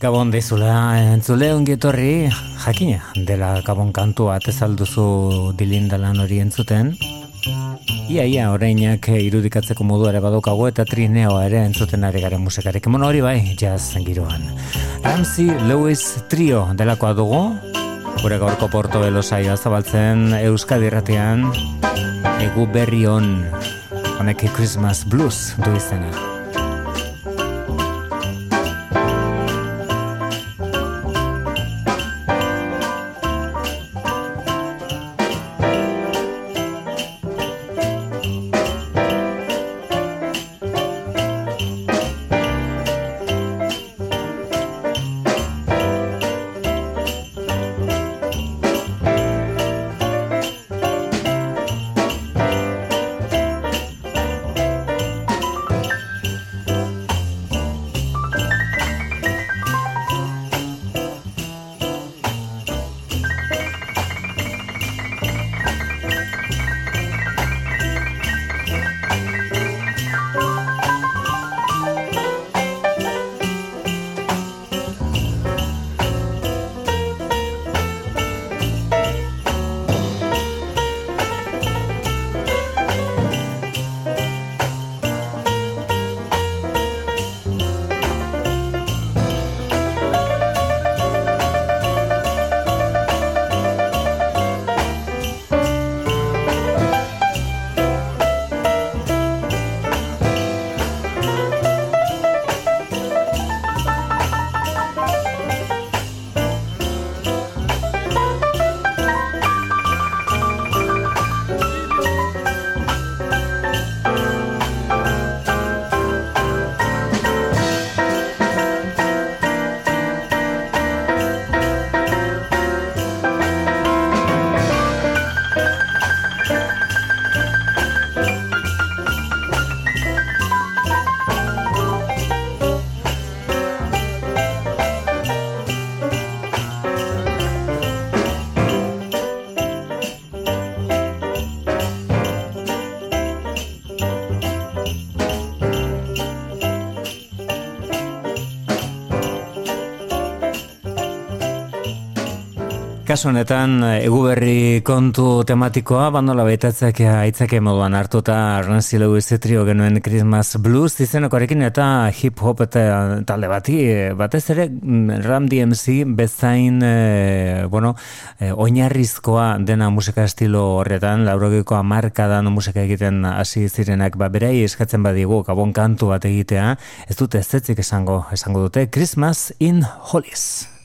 Gabon dezula, entzule ongietorri, jakina, dela gabon kantua atezalduzu dilindalan hori entzuten. Ia, ia, orainak irudikatzeko modu ere badokago eta trineoa ere entzuten ari garen musikarek. Mono hori bai, jazz giroan. Ramsey Lewis Trio delakoa dugu, gure gaurko porto belosaia zabaltzen Euskadi erratean, egu berri on, honek Christmas Blues du izena. Kasu honetan eguberri kontu tematikoa bandola baitatzek aitzake moduan hartuta Arnasi Lewis trio genuen Christmas Blues izenekoarekin eta hip hop eta talde bati batez ere Ram DMC bezain e, bueno, e, oinarrizkoa dena musika estilo horretan laurogiko amarkadan musika egiten hasi zirenak ba, berei eskatzen badigu gabon kantu bat egitea ez dute ez esango esango dute Christmas in Hollis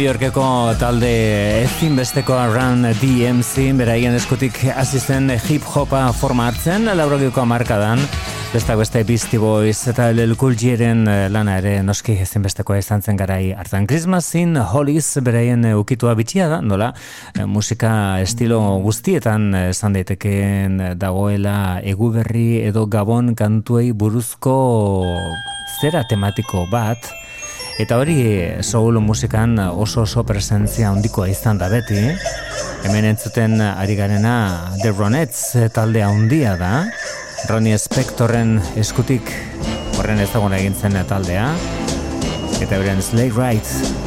Yorkeko talde ezin besteko Run DMC beraien eskutik azizten hip-hopa forma hartzen, laurogiko markadan, bestak beste Beastie Boys eta LL Cool eh, lana ere noski ezin bestekoa izan zen garai hartan. Christmasin Hollies beraien ukitua bitxia da, nola, eh, musika estilo guztietan esan daitekeen dagoela eguberri edo gabon kantuei buruzko zera tematiko bat, Eta hori soul musikan oso oso presentzia handikoa izan da beti. Hemen entzuten ari garena The Ronettes taldea handia da. Ronnie Spectorren eskutik horren ezagun egin zen taldea. Eta beren Slay Rights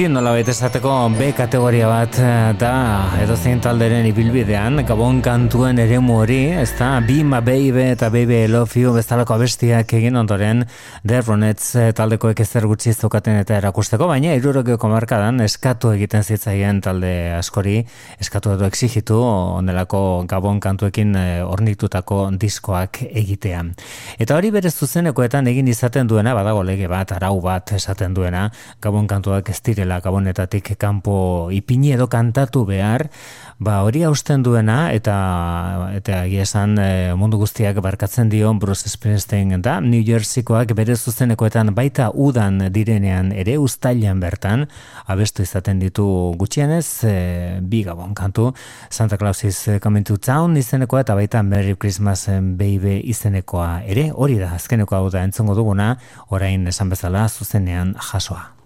Beti nola baita esateko B kategoria bat eh, da edo zein talderen ibilbidean Gabon kantuen ere hori ez da Be My Baby eta Baby I Love You bezalako abestiak egin ondoren The Ronets eh, taldekoek ezer gutxi zokaten eta erakusteko baina irurokeko markadan eskatu egiten zitzaien talde askori eskatu edo exigitu onelako Gabon kantuekin eh, ornitutako diskoak egitean eta hori berez zuzenekoetan egin izaten duena badago lege bat arau bat esaten duena Gabon kantuak ez direla gabonetatik kanpo ipini edo kantatu behar, ba hori hausten duena eta eta esan e, mundu guztiak barkatzen dio Bruce Springsteen da New Jerseykoak bere zuzenekoetan baita udan direnean ere ustailan bertan abestu izaten ditu gutxienez e, bi gabon kantu. Santa Claus is coming to town izenekoa eta baita Merry Christmas baby izenekoa ere. Hori da azkeneko hau da entzongo duguna. Orain esan bezala zuzenean jasoa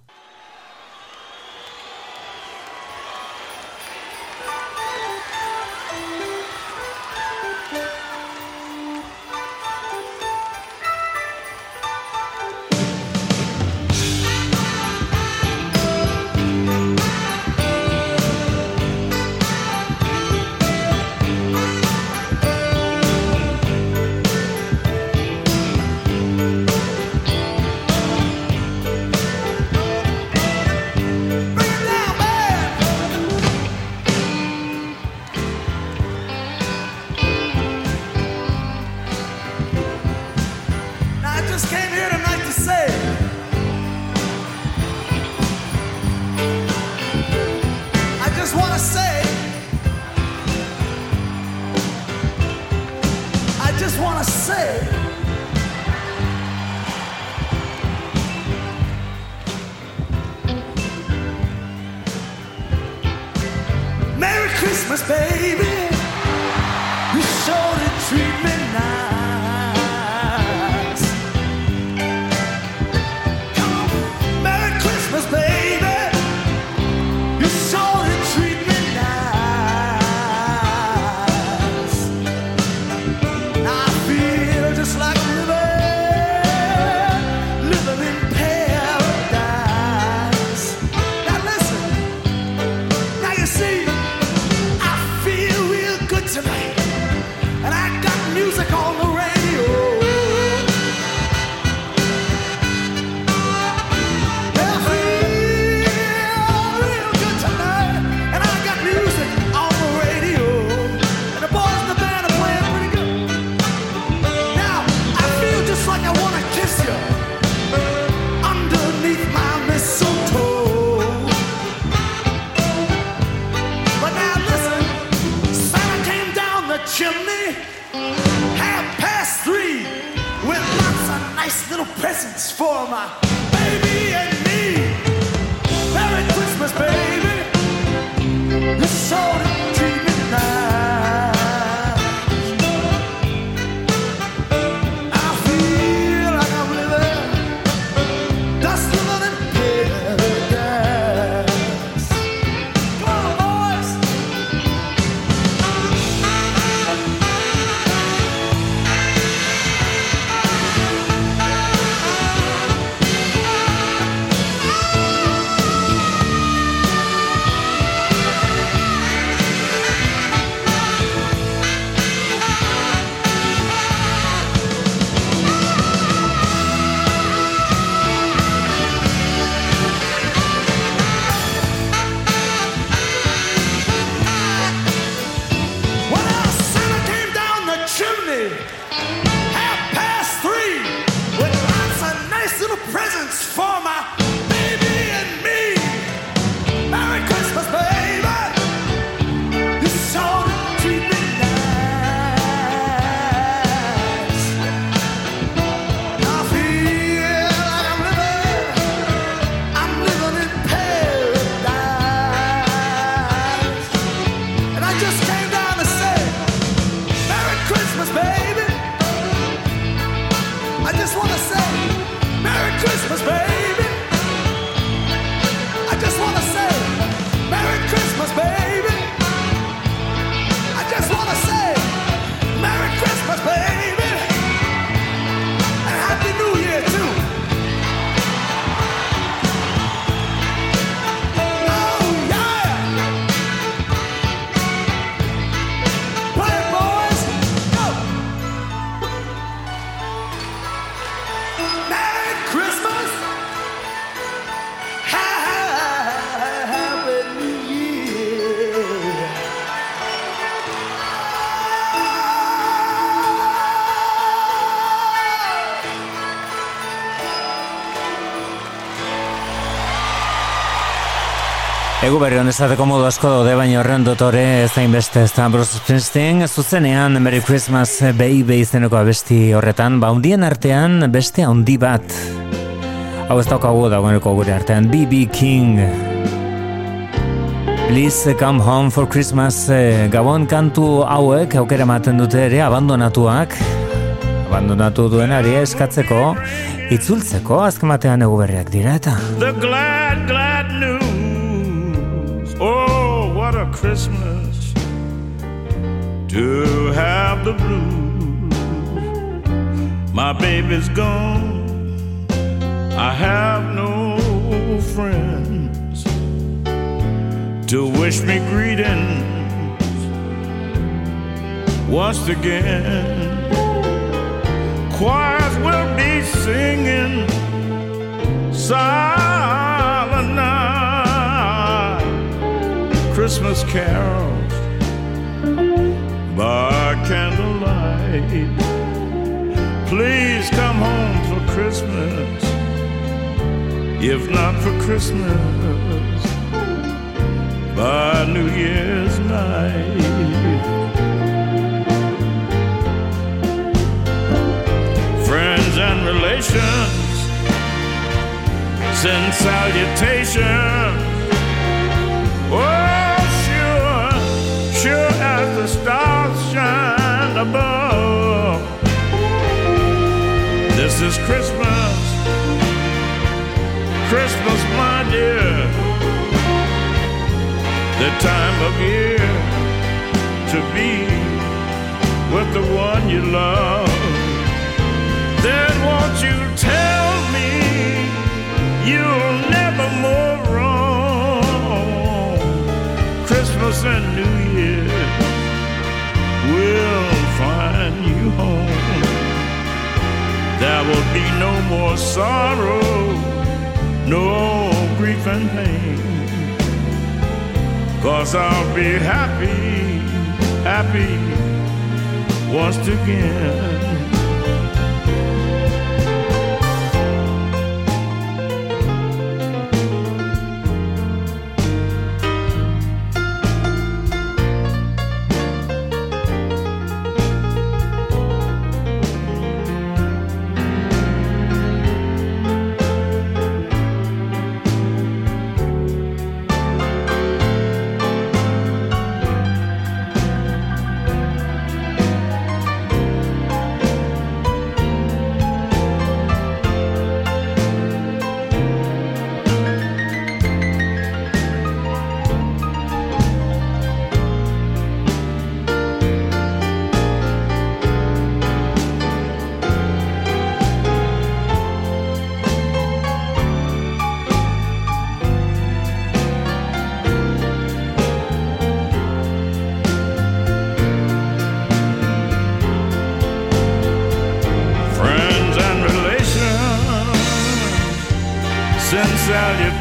Egu berri honezateko modu asko daude, baina horren dotore ez da inbeste ez da Bruce Springsteen, zuzenean Merry Christmas Baby izeneko abesti horretan, ba undien artean beste handi bat. Hau ez daukagu dagoeneko gure artean, B.B. King. Please come home for Christmas, eh, gabon kantu hauek, aukera ematen dute ere, abandonatuak, abandonatu duenari eskatzeko, itzultzeko, azkematean egu berriak dira eta. The glad, glad news Christmas to have the blues. My baby's gone. I have no friends to wish me greetings once again. Choirs will be singing. Silent Christmas carols by candlelight. Please come home for Christmas, if not for Christmas, by New Year's night. Friends and relations send salutations. Oh, above. This is Christmas, Christmas, my dear, the time of year to be with the one you love. Then won't you tell me you'll never more wrong? Christmas and New Year will find you home. There will be no more sorrow, no grief and pain. Cause I'll be happy, happy once again.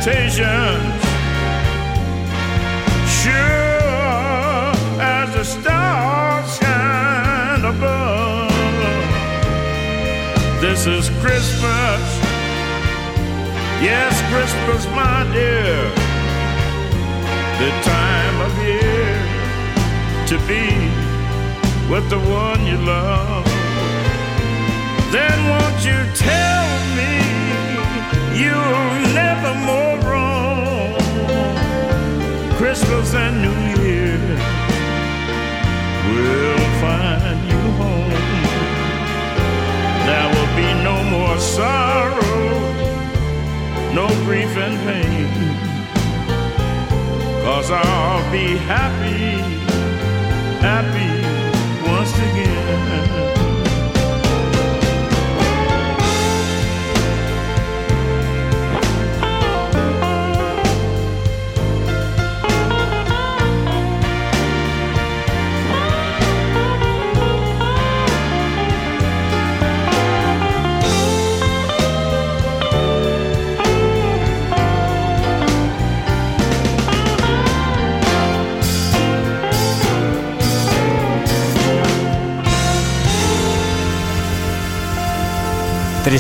temptation.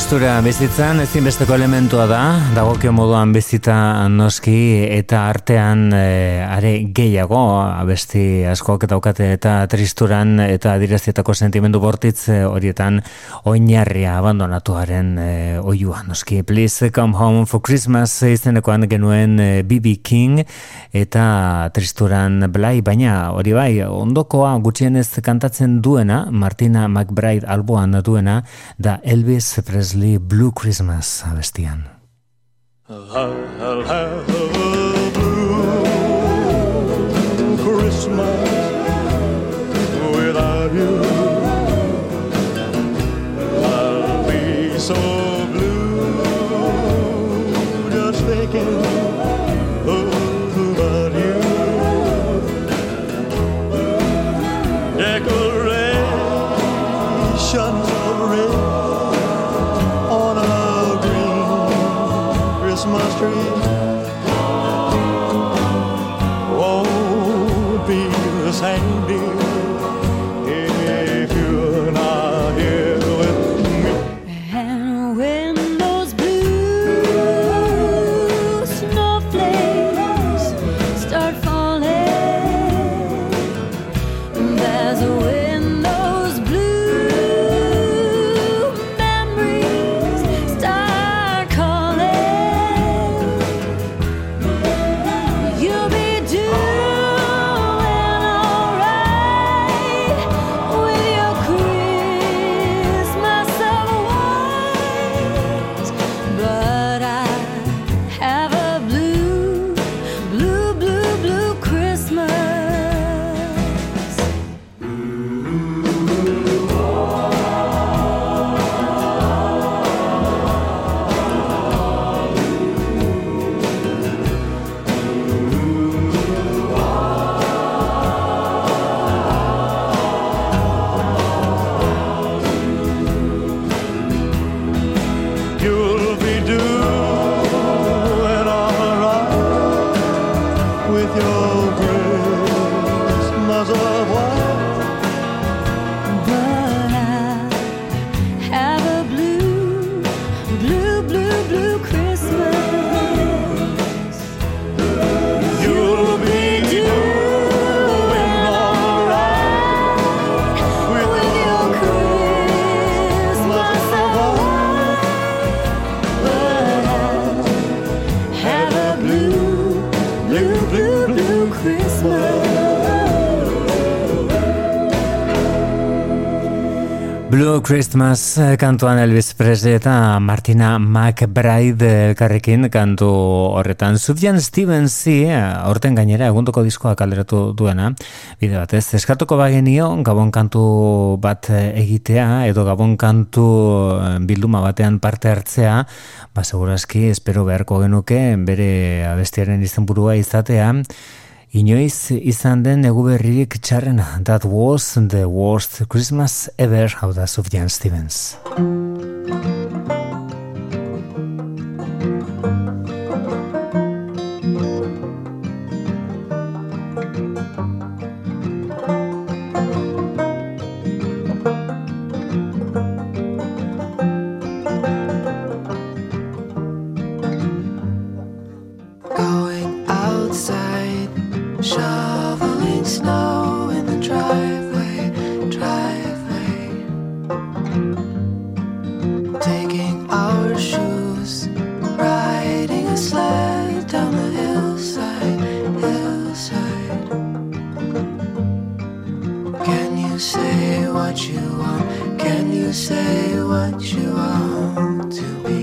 Tristura bizitzan ezinbesteko elementua da, dagokio moduan bizita noski eta artean e, are gehiago abesti askoak daukate eta tristuran eta adirazitako sentimendu bortitz e, horietan oinarria abandonatuaren e, oiua noski. Please come home for Christmas izenekoan genuen B.B. King eta tristuran blai, baina hori bai, ondokoa gutxienez kantatzen duena, Martina McBride alboan duena, da Elvis Presley Blue Christmas abestian. I'll have a blue Christmas Blue Christmas eh, kantuan Elvis Presley eta Martina McBride elkarrekin kantu horretan. Sufjan Stevens zi, horten gainera, egunduko diskoa kalderatu duena, bide batez, eskatuko bagenio, gabon kantu bat egitea, edo gabon kantu eh, bilduma batean parte hartzea, ba, seguraski, espero beharko genuke, bere abestiaren izenburua izatea, Inoiz izan den eguberririk txarrena, that was the worst Christmas ever, hau da Sufjan Stevens. You say what you want? Can you say what you want to be?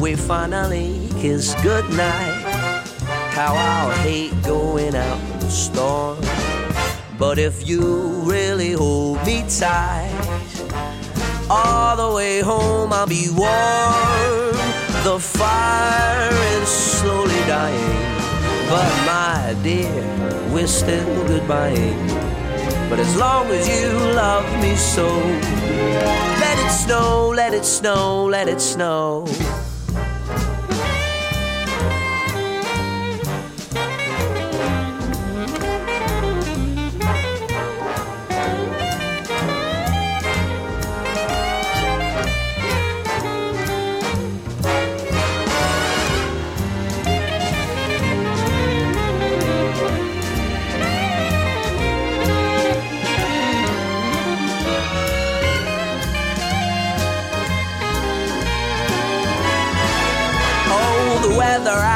we finally kiss goodnight, how I'll hate going out in the storm. But if you really hold me tight, all the way home I'll be warm. The fire is slowly dying, but my dear, we're still goodbying. But as long as you love me so, let it snow, let it snow, let it snow.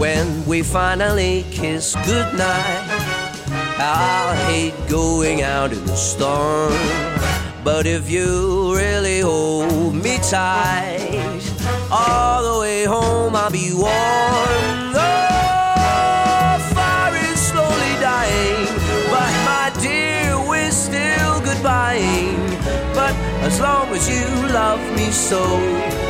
When we finally kiss goodnight, I'll hate going out in the storm. But if you really hold me tight, all the way home I'll be warm. The fire is slowly dying, but my dear, we're still goodbying. But as long as you love me so,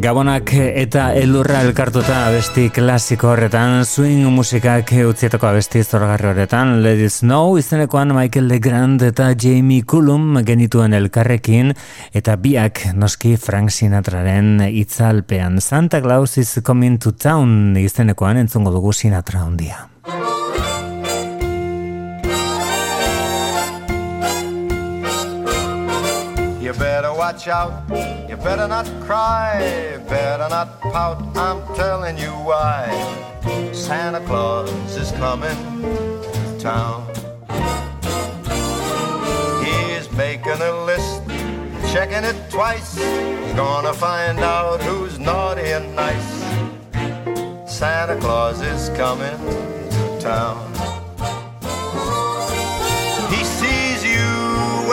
Gabonak eta elurra elkartuta abesti klasiko horretan, swing musikak utzietako abesti zoragarri horretan, It Snow, izenekoan Michael Legrand eta Jamie Cullum genituen elkarrekin, eta biak noski Frank Sinatraren itzalpean. Santa Claus is coming to town izenekoan entzungo dugu Sinatra ondia. Watch out, you better not cry, better not pout, I'm telling you why. Santa Claus is coming to town. He's making a list, checking it twice. He's gonna find out who's naughty and nice. Santa Claus is coming to town.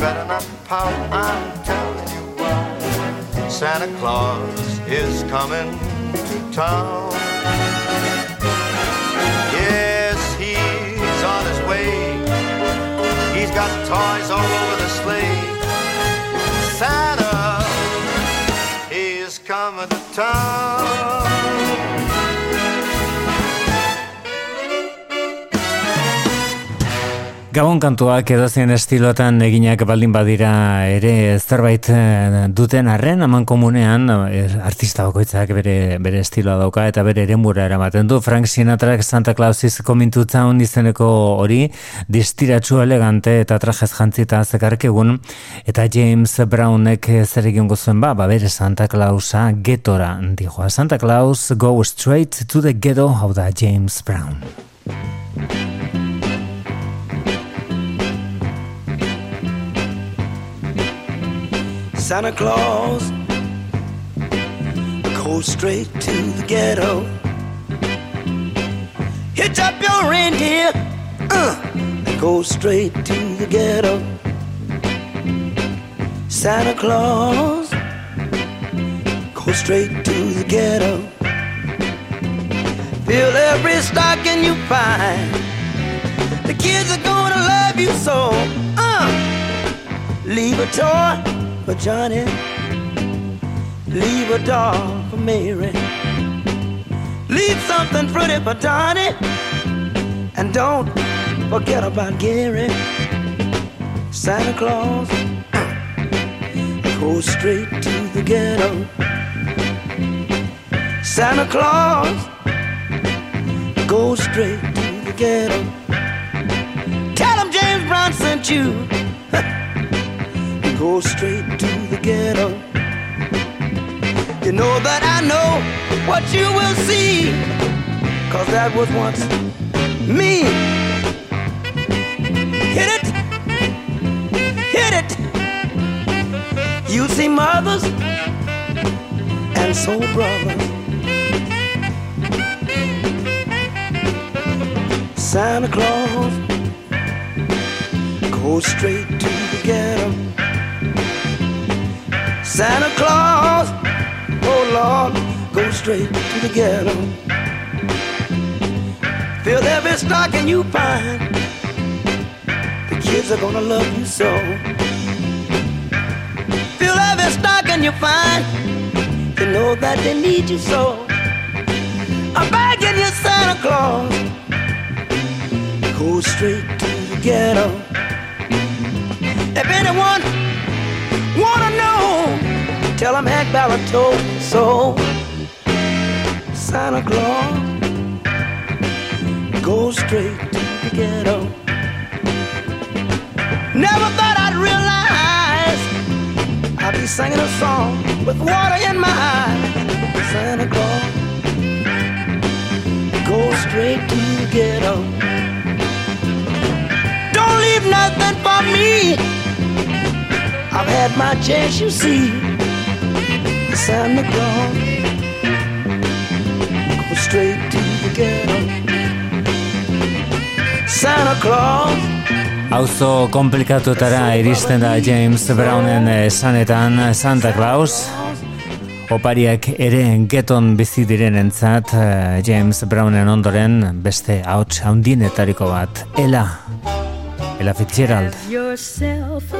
Better not pout. I'm telling you why. Santa Claus is coming to town. Yes, he's on his way. He's got toys all over the sleigh. Santa is coming to town. Gabon kantuak edozein estilotan eginak baldin badira ere zerbait eh, duten arren aman komunean eh, artista bakoitzak bere, bere estiloa dauka eta bere eremura eramaten du. Frank Sinatrak Santa Claus is coming to town izeneko hori distiratsu elegante eta trajez jantzita zekarkegun eta James Brownek zer egin gozuen ba, ba bere Santa Clausa getora dijoa. Santa Claus go straight to the ghetto. Hau da James Brown Santa Claus go straight to the ghetto. Hitch up your reindeer, uh, and go straight to the ghetto. Santa Claus go straight to the ghetto. Fill every stocking you find. The kids are gonna love you so. Uh, leave a toy for Johnny. Leave a doll for Mary. Leave something pretty for Donnie. And don't forget about Gary. Santa Claus goes straight to the ghetto. Santa Claus goes straight to the ghetto. Tell him James Brown sent you. Go straight to the ghetto. You know that I know what you will see. Cause that was once me. Hit it. Hit it. You see mothers and soul brothers. Santa Claus goes straight to Santa Claus, oh Lord, go straight to the ghetto. Fill every stocking you find. The kids are gonna love you so. Fill every stocking you find. They know that they need you so. I'm begging you, Santa Claus, go straight to the ghetto. If anyone wanna know, tell them Hank Ballard told so. Santa Claus, go straight to the ghetto. Never thought I'd realize I'd be singing a song with water in my eyes. Santa Claus, go straight to the ghetto. Don't leave nothing for me. I've had my chance, you see. Santa Claus, go straight to the ghetto. Santa Claus. Auzo komplikatutara iristen da James Brownen esanetan Santa Claus. Opariak ere geton bizi direnentzat eh, James Brownen ondoren beste hauts haundienetariko bat. Ela. Ela Fitzgerald. Yourself a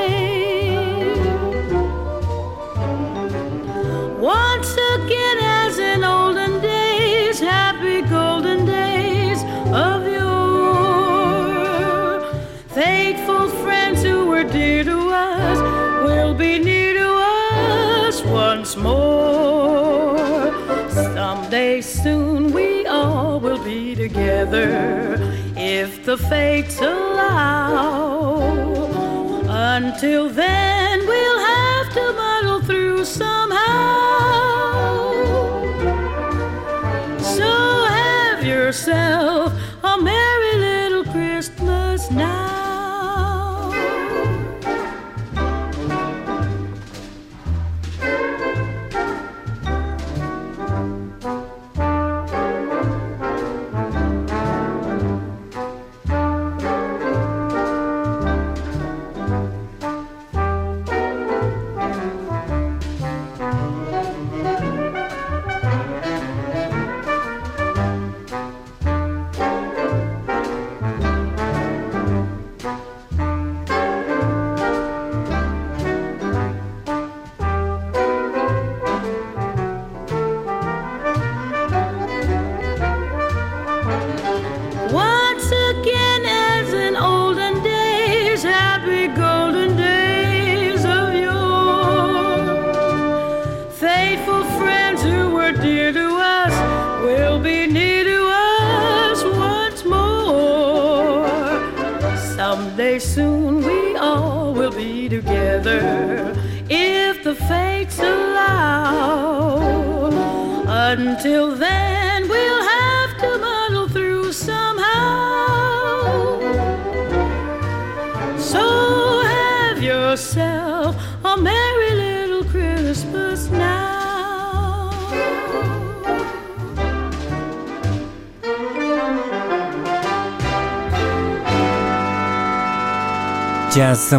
Together if the fates allow. Until then, we'll have to muddle through somehow. So have yourself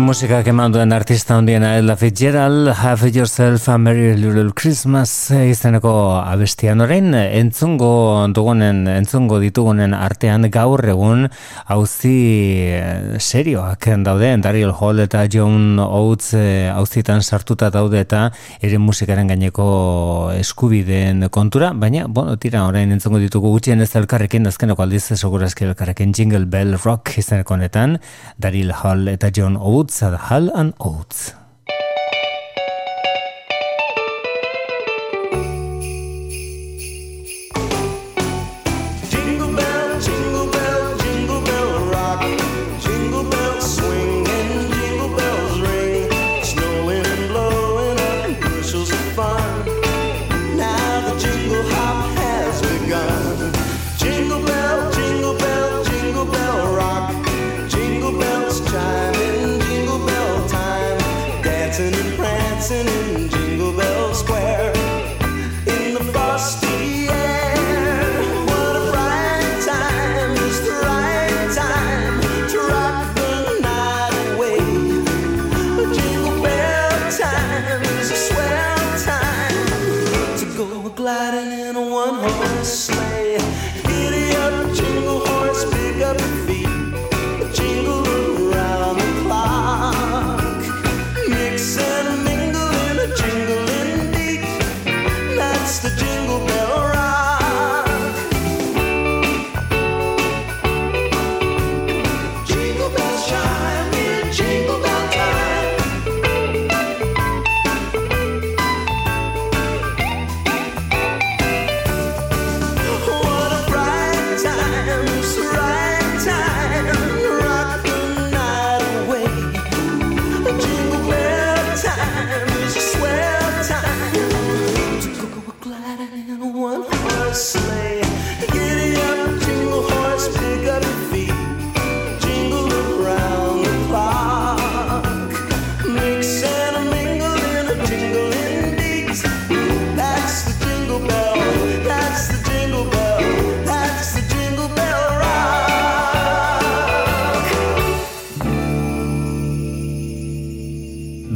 Musika keman duen artista hondiena Ella Fitzgerald, Have Yourself a Merry Little Christmas izeneko abestian orain entzungo dugunen, entzungo ditugunen artean gaur egun hauzi eh, serioak daude, Daryl Hall eta John Oates hauzitan eh, sartuta daude eta ere musikaren gaineko eskubideen kontura, baina, bueno, tira orain entzungo ditugu gutxien ez elkarrekin, azkeneko aldiz segurazki elkarrekin Jingle Bell Rock izeneko honetan, Daryl Hall eta John Oates القدس هل أن أوتس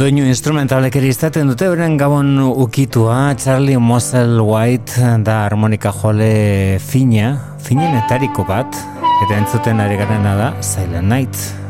Doinu instrumentalek ere izaten dute beren gabon ukitua Charlie Mosel White da harmonika jole fina, finenetariko bat, eta entzuten ari garena da Silent Night.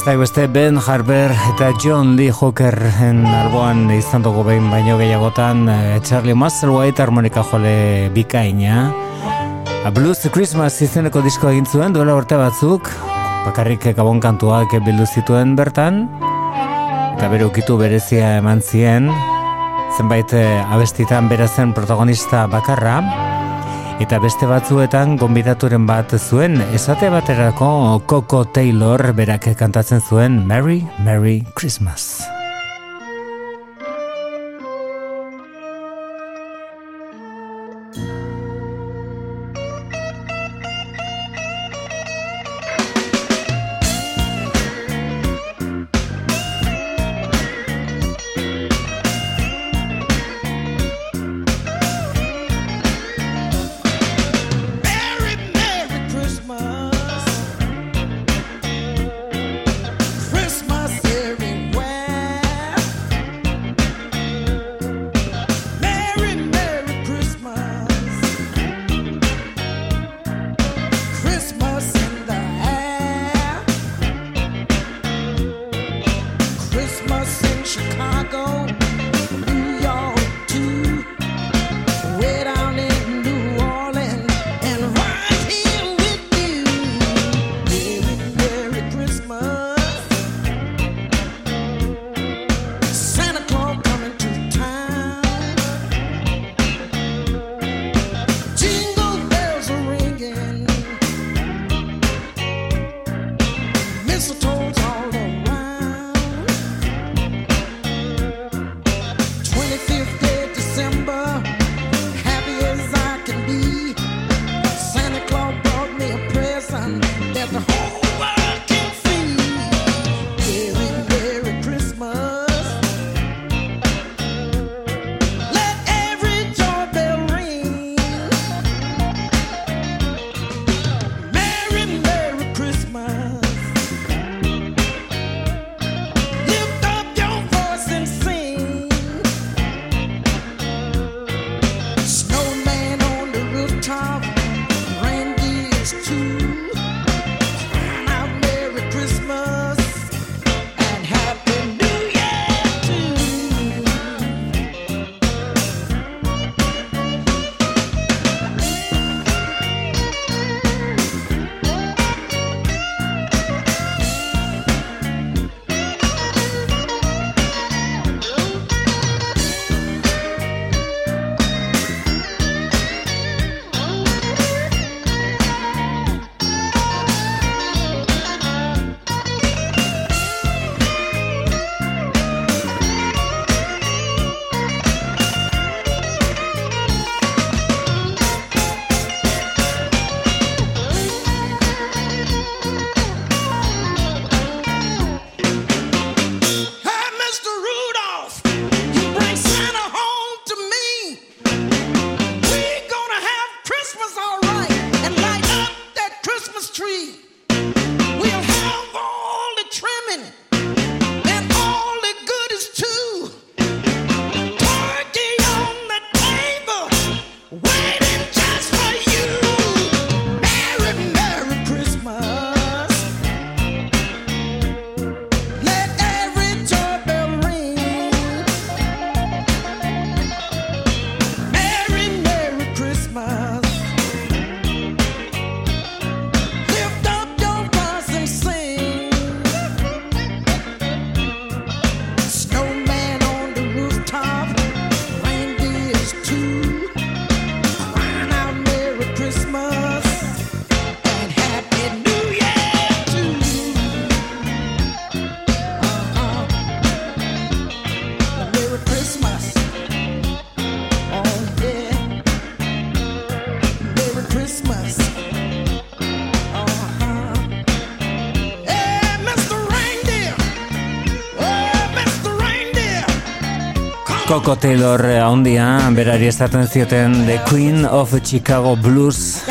Beste beste Ben Harper eta John Lee Hooker en alboan izan dugu behin baino gehiagotan eh, Charlie Musselwhite harmonika jole bikaina. A Blues Christmas izeneko disko egin zuen duela urte batzuk. Bakarrik gabon kantuak bildu zituen bertan. Eta bere ukitu berezia eman zien. Zenbait eh, abestitan berazen protagonista bakarra eta beste batzuetan gonbidaturen bat zuen esate baterako Coco Taylor berak kantatzen zuen Merry Merry Christmas. Coco Taylor haundia, berari estaten zioten The Queen of Chicago Blues.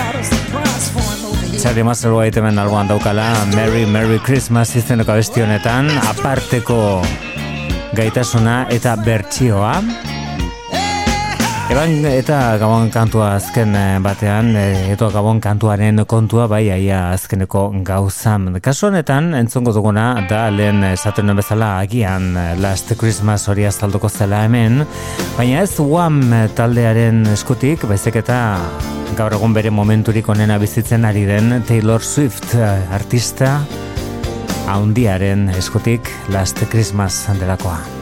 Txarri mazero hemen alboan daukala, Merry Merry Christmas izeneko abesti honetan, aparteko gaitasuna eta bertsioa. Eban eta gabon kantua azken eh, batean, eh, eto gabon kantuaren kontua bai aia azkeneko gauzam. Kasu honetan, entzongo duguna, da lehen esaten bezala agian eh, Last Christmas hori azalduko zela hemen, baina ez Wham taldearen eskutik, baizik eta gaur egun bere momenturik onena bizitzen ari den Taylor Swift artista haundiaren eskutik Last Christmas delakoa.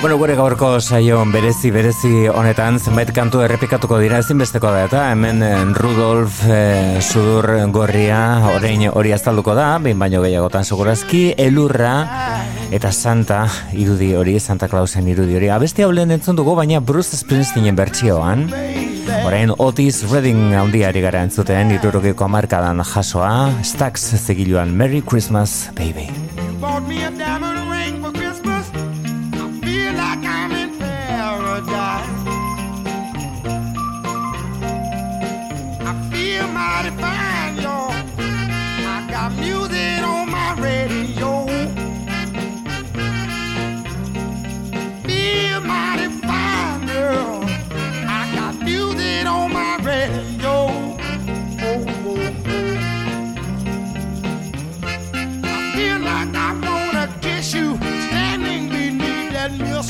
Bueno, gure gaurko saio berezi berezi honetan zenbait kantu errepikatuko dira ezinbesteko da eta hemen eh, Rudolf e, Sudur Gorria orain hori azalduko da, behin baino gehiagotan segurazki, Elurra eta Santa irudi hori, Santa Clausen irudi hori. Abesti hau lehen entzun dugu, baina Bruce Springsteenen bertsioan. Orain Otis Redding handiari gara entzuten, irurogeko amarkadan jasoa, Stax zegiluan Merry Christmas, baby.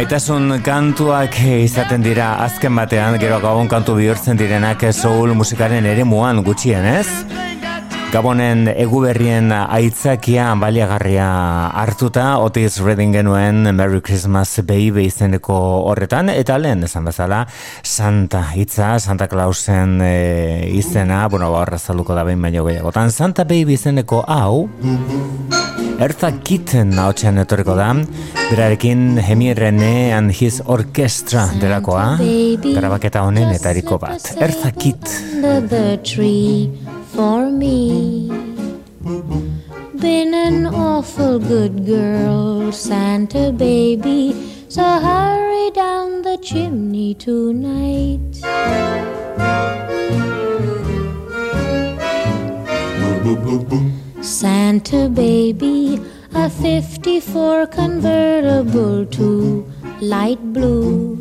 Merry Baitasun kantuak izaten dira azken batean, gero gabon kantu bihurtzen direnak soul musikaren ere muan gutxienez. Gabonen eguberrien aitzakia baliagarria hartuta, Otis Redding genuen Merry Christmas Baby izeneko horretan, eta lehen esan bezala Santa hitza, Santa Clausen e, izena, bueno, ba, horra zaluko da behin baino gehiagotan, Santa Baby izeneko hau, Erza Kitten haotxean etorriko da, berarekin Hemi Rene and his orchestra delakoa, grabaketa honen etariko bat. Erza Kitt. For me. Been an awful good girl, Santa baby, so hurry down the chimney tonight. Santa baby, a 54 convertible to light blue.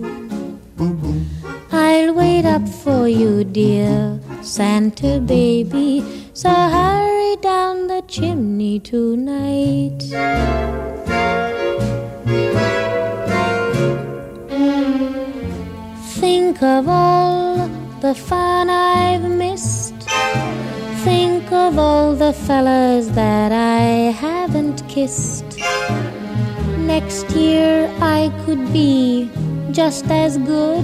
I'll wait up for you, dear Santa baby. So hurry down the chimney tonight. Think of all the fun I've missed. Think of all the fellas that I haven't kissed. Next year I could be just as good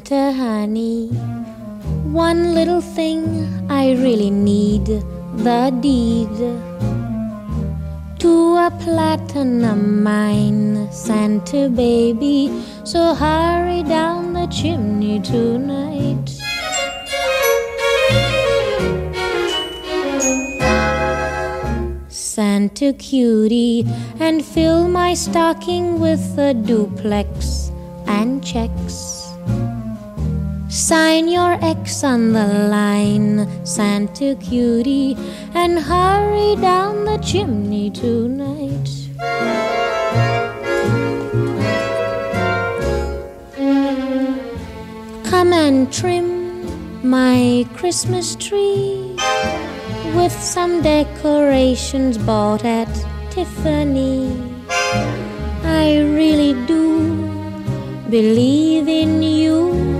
Santa honey, one little thing I really need the deed to a platinum mine, Santa baby. So hurry down the chimney tonight. Santa cutie, and fill my stocking with a duplex and checks. Sign your X on the line, Santa cutie, and hurry down the chimney tonight. Come and trim my Christmas tree with some decorations bought at Tiffany. I really do believe in you.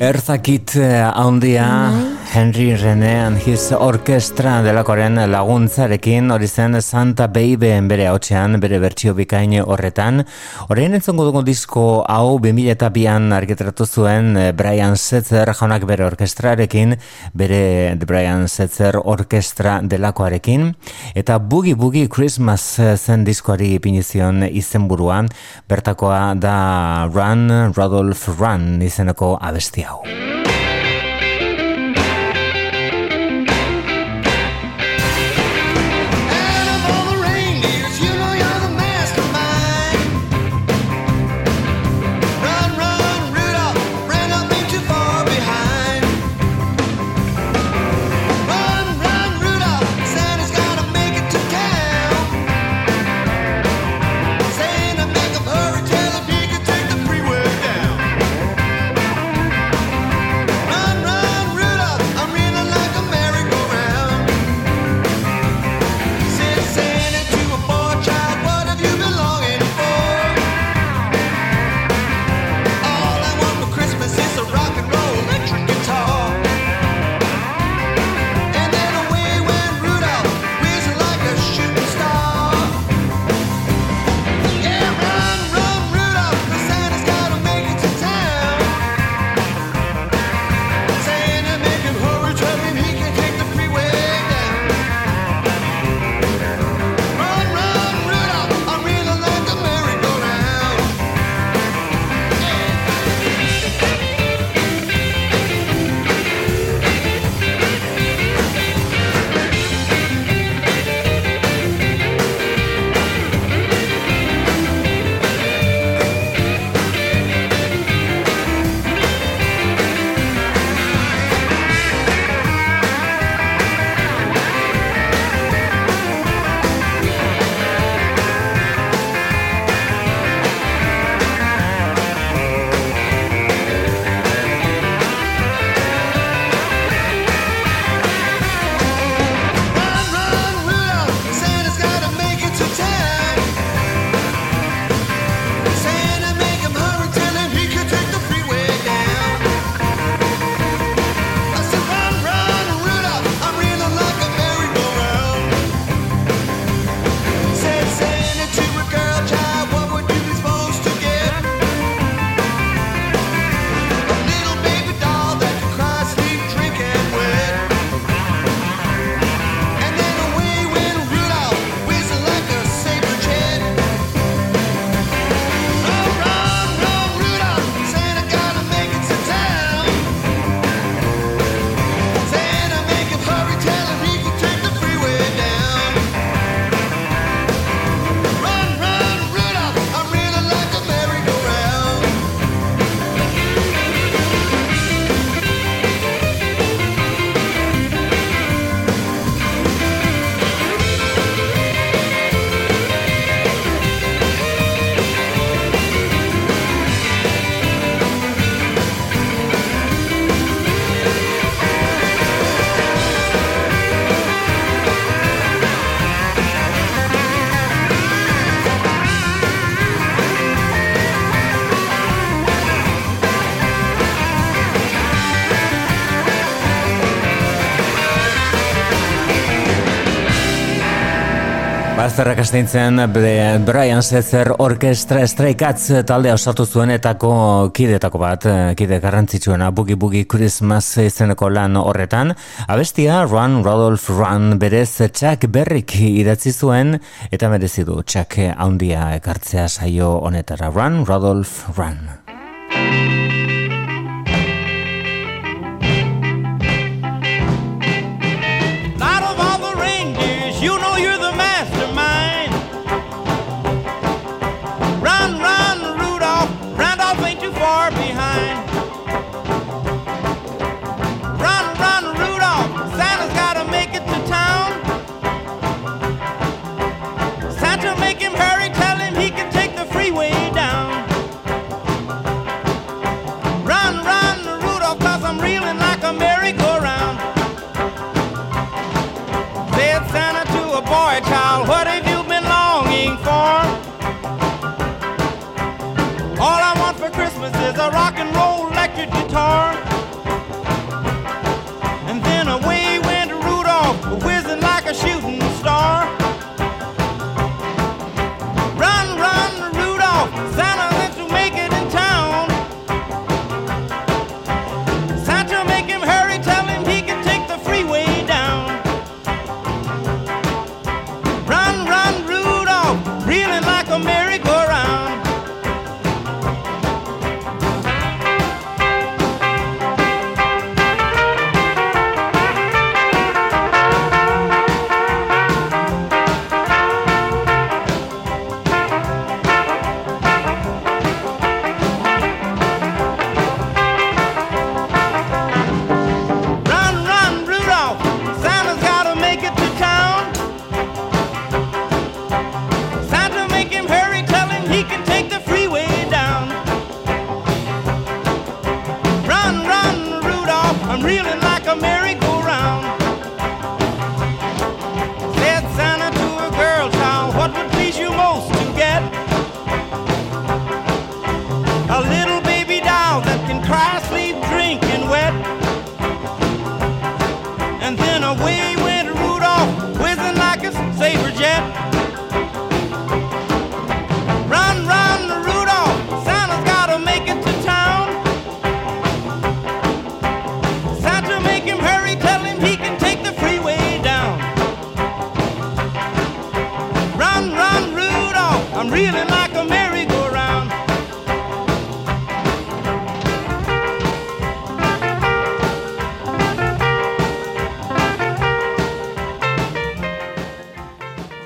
Erzakit za eh, undia bai. Henry René and His Orchestra delakoren laguntzarekin hori zen Santa Baby bere hautsean, bere bertsio bikain horretan. Horrein entzongo dugu disko hau 2002an argitratu zuen eh, Brian Setzer jaunak bere orkestrarekin, bere Brian Setzer Orkestra delakoarekin, eta Boogie Boogie Christmas eh, zen diskoari ipinizion izenburuan, bertakoa da Run, Rodolph Run izeneko abesti hau. Azterrak astintzen Brian Setzer Orkestra Straikatz taldea osatu zuenetako kidetako bat, kide garrantzitsuena Boogie Boogie Christmas izeneko lan horretan. Abestia Run Rodolph Run berez Chuck Berrik idatzi zuen eta merezi du Chuck haundia ekartzea saio honetara. Run Rodolph Run.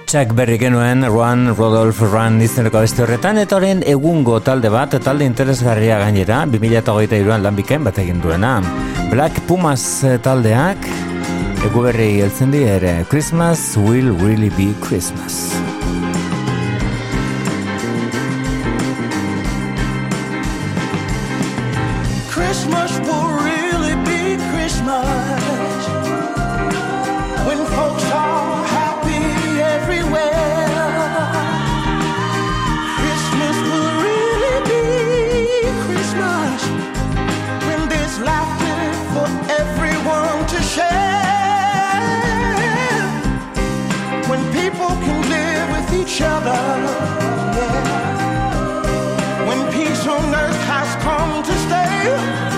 Chuck Berry genuen Juan Rodolph Run izeneko beste horretan eta horren egungo talde bat talde interesgarria gainera 2008an lan bikain bat egin duena. Black Pumas taldeak egu berri heltzen di ere Christmas will really be Christmas each other. Yeah. When peace on earth has come to stay.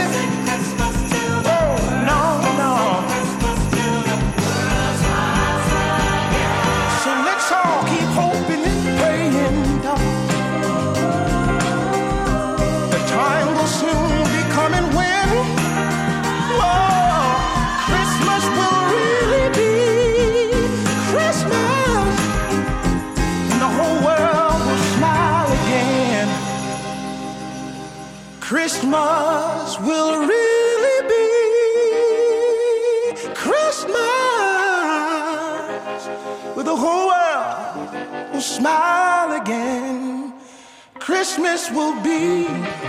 this will be.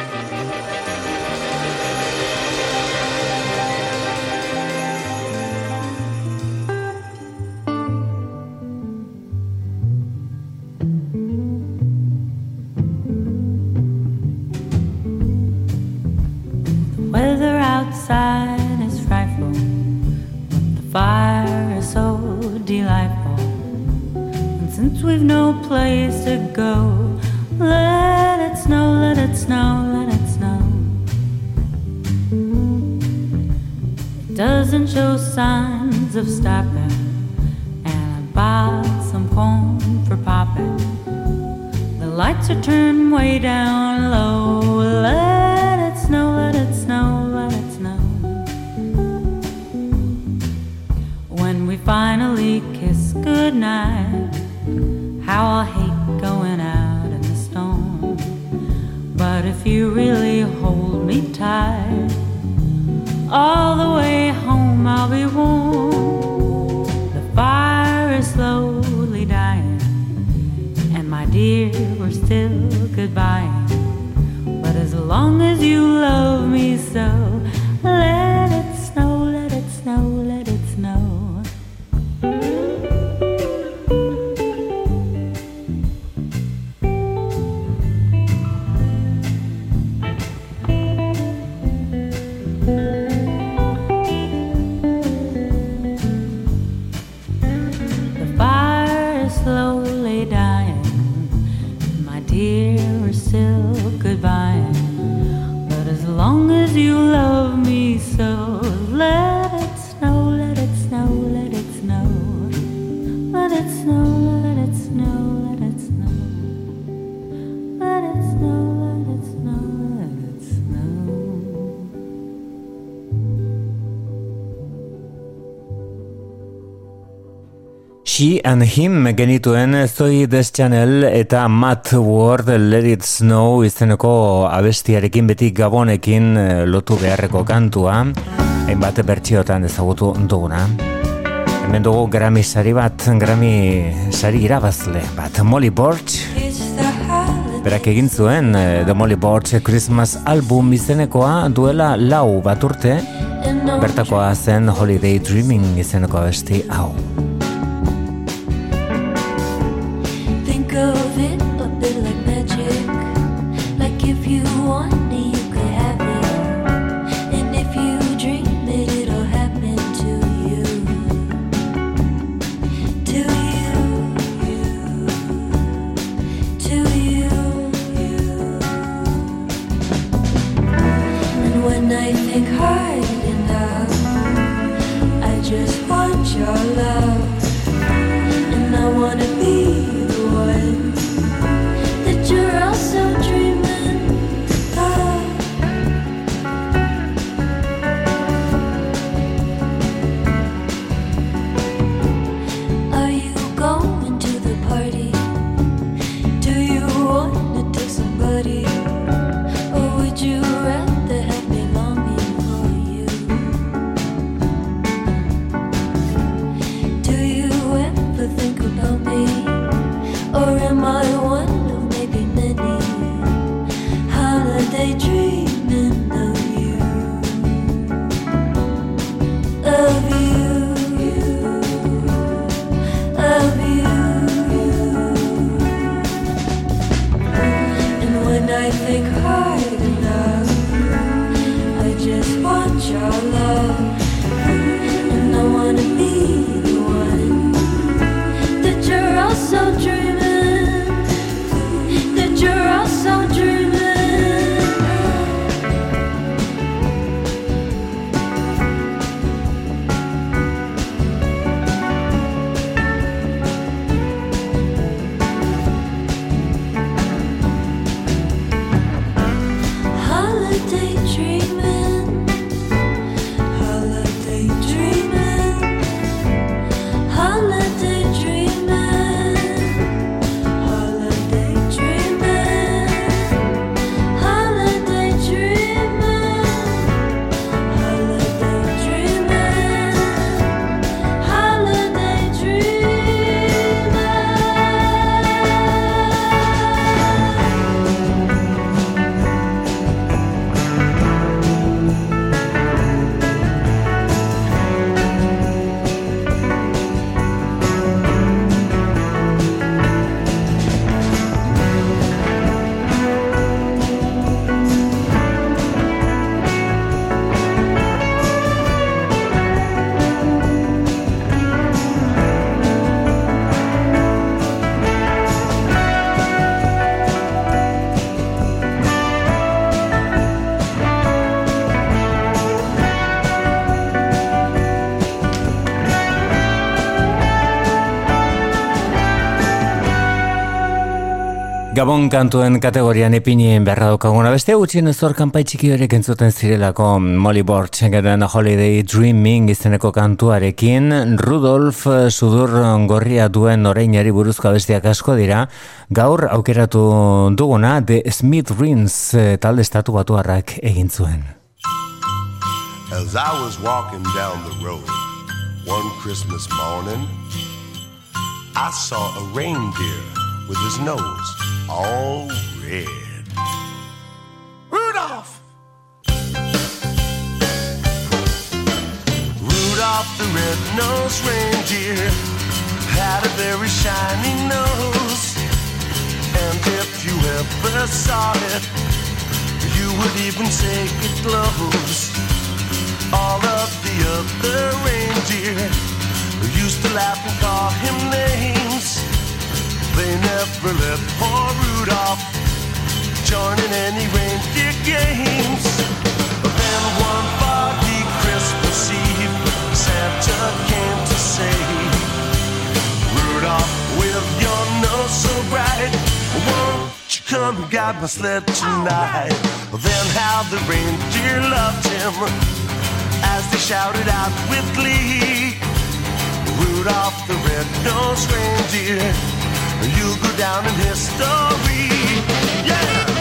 we're still goodbye. But as long as you love me so, and Him genituen Zoe Des Channel eta Matt Ward Let It Snow izeneko abestiarekin beti gabonekin eh, lotu beharreko kantua. Hainbat bertxiotan ezagutu duguna. Hemen dugu grami sari bat grami sari irabazle bat. Molly Borch. Berak egin zuen eh, The Molly Borch Christmas album izenekoa duela lau bat urte. Bertakoa zen Holiday Dreaming izeneko abesti hau. Gabon kantuen kategorian ipinien beharra daukaguna. Beste gutxien ez hor kanpai txiki horiek entzuten zirelako Molly Borch Holiday Dreaming izeneko kantuarekin. Rudolf sudur gorria duen oreinari buruzko bestiak asko dira. Gaur aukeratu duguna The Smith Rins talde estatu batuarrak egin zuen. As I was walking down the road one Christmas morning, I saw a reindeer with his nose all red. Rudolph! Rudolph the red-nosed reindeer had a very shiny nose. And if you ever saw it, you would even say it glows. All of the other reindeer used to laugh and call him names. They never let poor Rudolph join in any reindeer games. But then one foggy Christmas Eve, Santa came to say, Rudolph, with your nose so bright, won't you come and guide my sled tonight? Then how the reindeer loved him as they shouted out with glee. Rudolph the red-nosed reindeer, you'll go down in history. Yeah!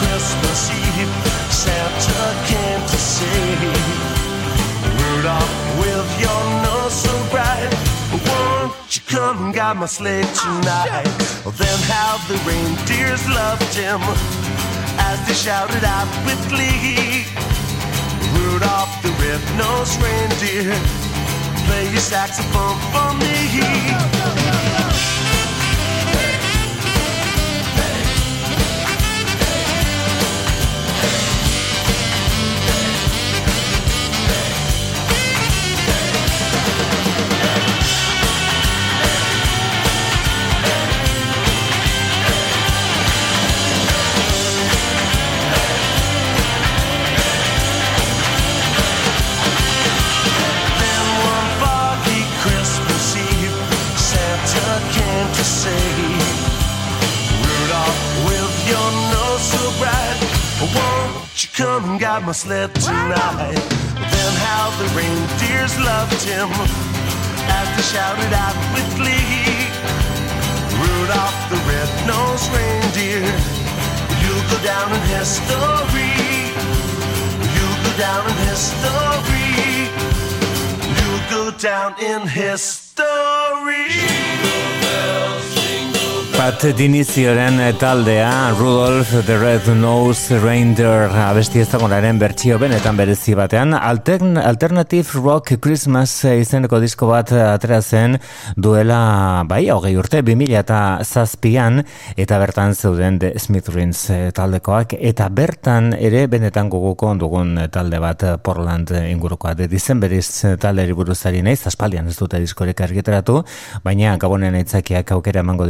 Christmas Eve, Santa came to say, Rudolph, with your come and guide my sleigh tonight? Then how the reindeers loved him as they shouted out with glee. Rudolph the red-nosed reindeer, play your saxophone for me. My sled tonight? Then how the reindeers loved him as they shouted out with glee. Rudolph the red-nosed reindeer, you'll go down in history. You'll go down in history. You'll go down in history. Pat Dinizioren taldea Rudolph the Red-Nosed Reindeer abesti ezagunaren bertsio benetan berezi batean. Altern Alternative Rock Christmas izeneko disko bat atera zen duela bai hogei urte 2000 eta zazpian eta bertan zeuden The Smith Rins taldekoak eta bertan ere benetan goguko dugun talde bat Portland ingurukoa. The Decemberiz taldeari buruzari naiz aspaldian ez dute diskorek argitaratu baina gabonen aitzakiak aukera emango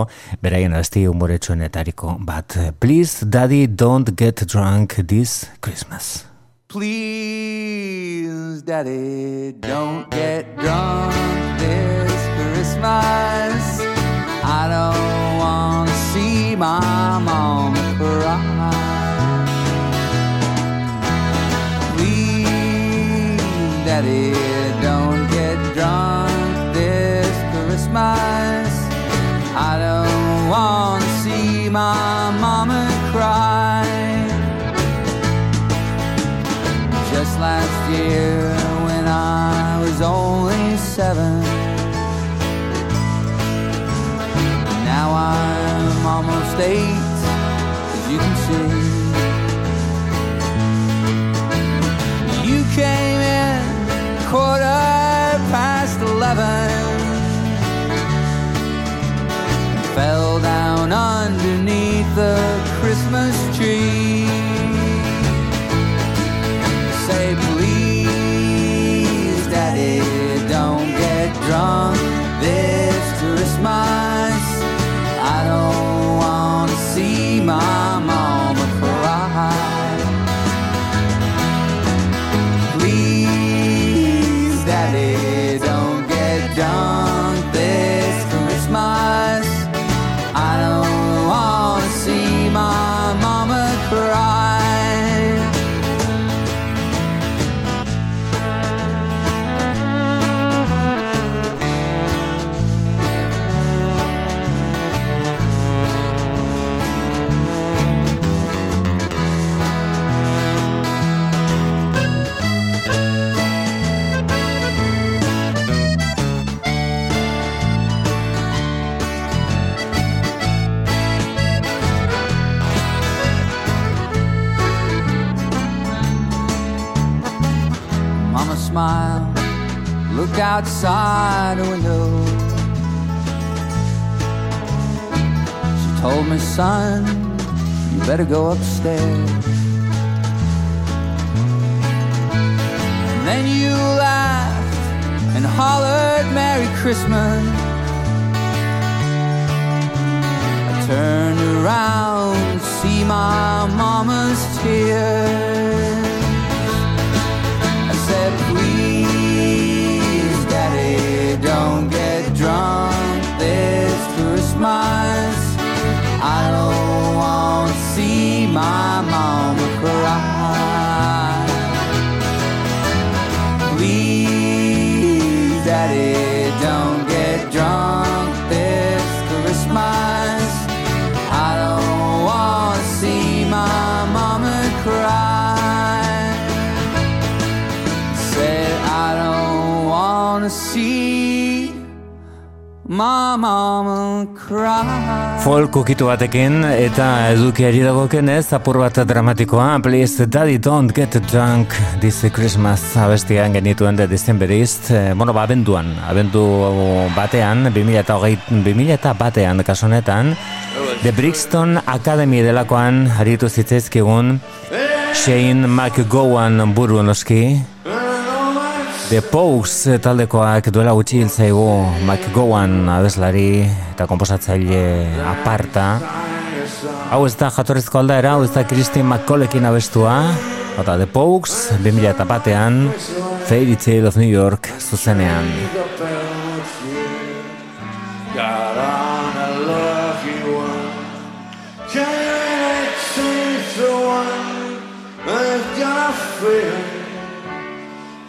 digutzetuko beraien asti humoretsuenetariko bat. Please, daddy, don't get drunk this Christmas. Please, Daddy, don't get drunk this Christmas. I don't want to see my mom cry. Please, Daddy, don't get drunk this Christmas. My mama cry. Just last year when I was only seven. Now I'm almost eight, as you can see. You came in quarter outside the window. She told me, son, you better go upstairs. And then you laughed and hollered, Merry Christmas. I turned around to see my mama's tears. My my mama cry. Folk ukitu batekin eta edukiari dagokenez apur bat dramatikoa. Please Daddy Don't Get Drunk This Christmas. Abestian genituen de Decemberist. Eh, bueno, ba, abenduan. Abendu batean 2008, 2000 batean kasonetan The Brixton Academy delakoan aritu zitzaizkigun Shane McGowan buru noski The Pogues taldekoak duela gutxi hil zaigu abeslari eta komposatzaile aparta. Hau ez da jatorrizko aldaera, hau ez da Christine McCollekin abestua. Eta The Pogues, 2000 eta batean, Fairy Tale of New York zuzenean.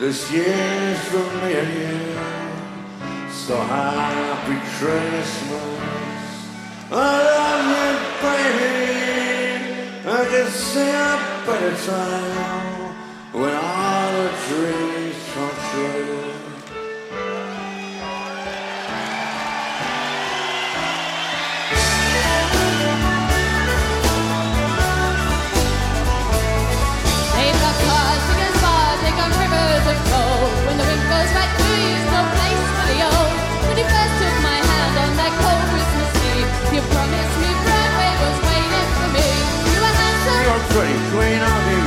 This year's you. So happy Christmas. I love you, baby. I can see a better time when all the dreams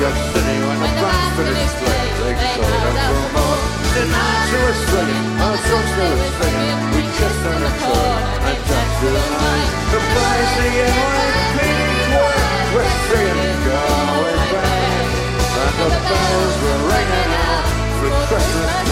queen of New York City when the band finished playing. They sold out for more. The she was singing, our songs they were singing. We kissed on the corner and danced through the night. The boys singing like Pink Floyd, we're singing Galway Bay. And the bells were ringing out for Christmas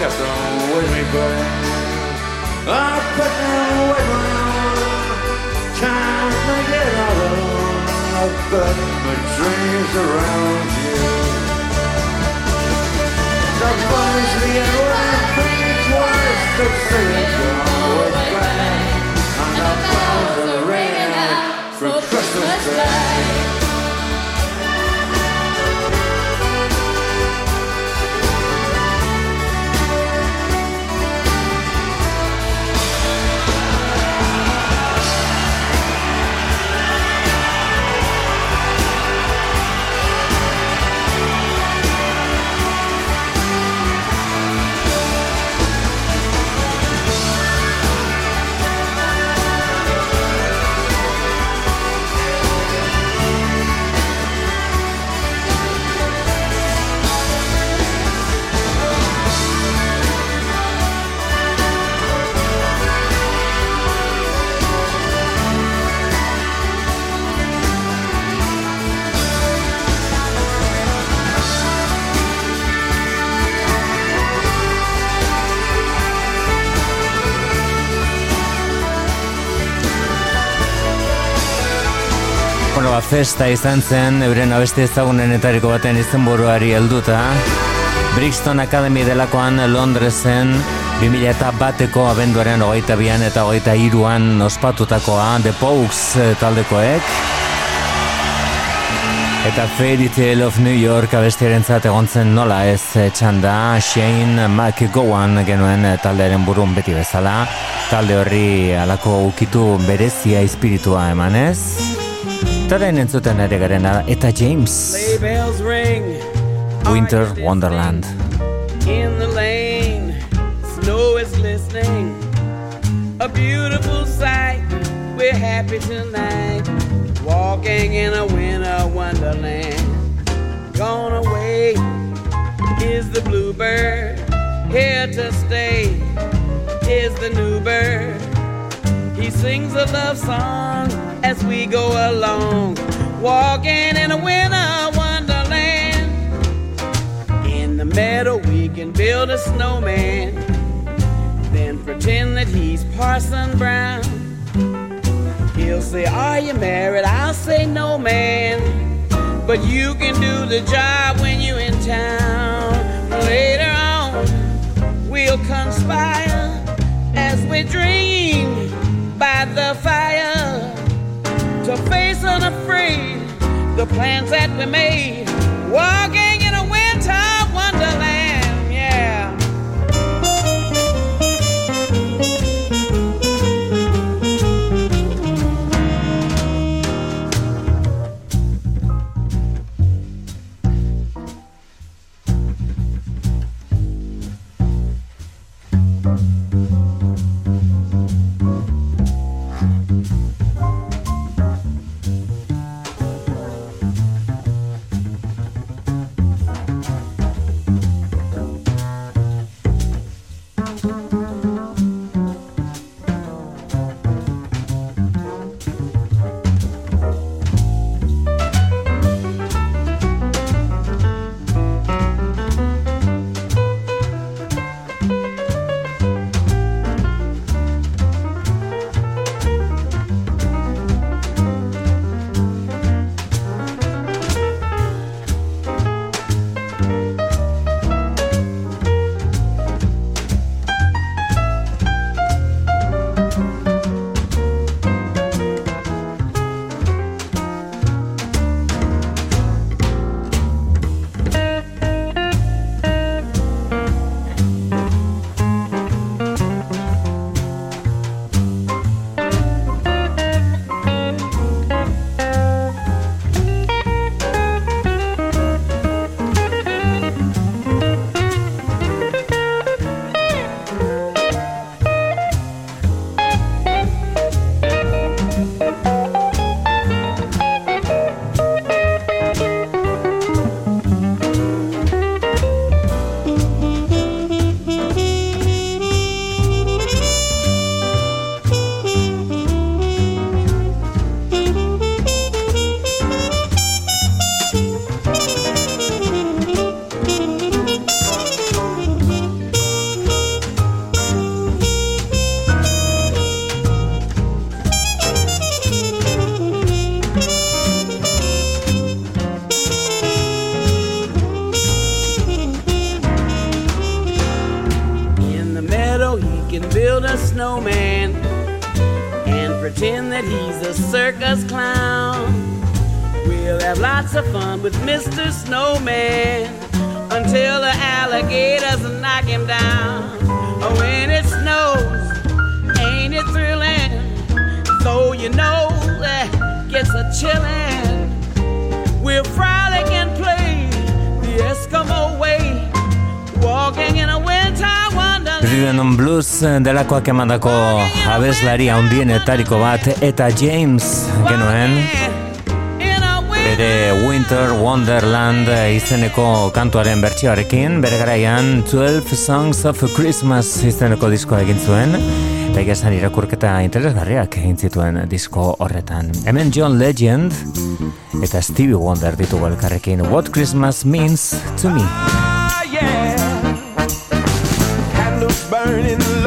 kept them with me, but I put them with my. Can't make it all alone. I put my dreams around you. The boys begin laughing twice. The singing Galway Bay. And the bells are ringing out for Christmas Day. Festa izan zen, euren abesti ezagunenetariko baten izenburuari helduta. Brixton Academy delakoan Londresen 2000 eta bateko abenduaren hogeita bian eta hogeita iruan ospatutakoa The Pogues eh, taldekoek. Eta Fairy Tale of New York abestiaren egon zen nola ez eh, txanda Shane McGowan genuen eh, taldearen burun beti bezala talde horri alako ukitu berezia espiritua emanez Taren entzuten ere garen eta James Winter Wonderland in the lane. Snow is glistening. A beautiful sight. We're happy tonight. Walking in a winter wonderland. Gone away is the bluebird. Here to stay is the new bird. He sings a love song as we go along. Walking in a winter wonderland. In the meadow, we can build a snowman. Then pretend that he's Parson Brown. He'll say, Are you married? I'll say, No, man. But you can do the job when you're in town. Later on, we'll conspire as we dream by the fire to face unafraid the plans that we made. Walking Blues delakoak emandako abeslari handienetariko bat eta James genuen bere Winter Wonderland izeneko kantuaren bertsioarekin. Bere garaian 12 Songs of Christmas izeneko diskoa egin zuen. Eta esan irakurketa interesgarriak egin zituen disko horretan. Hemen John Legend eta Stevie Wonder ditugu elkarrekin. What Christmas Means to Me. Ah, burning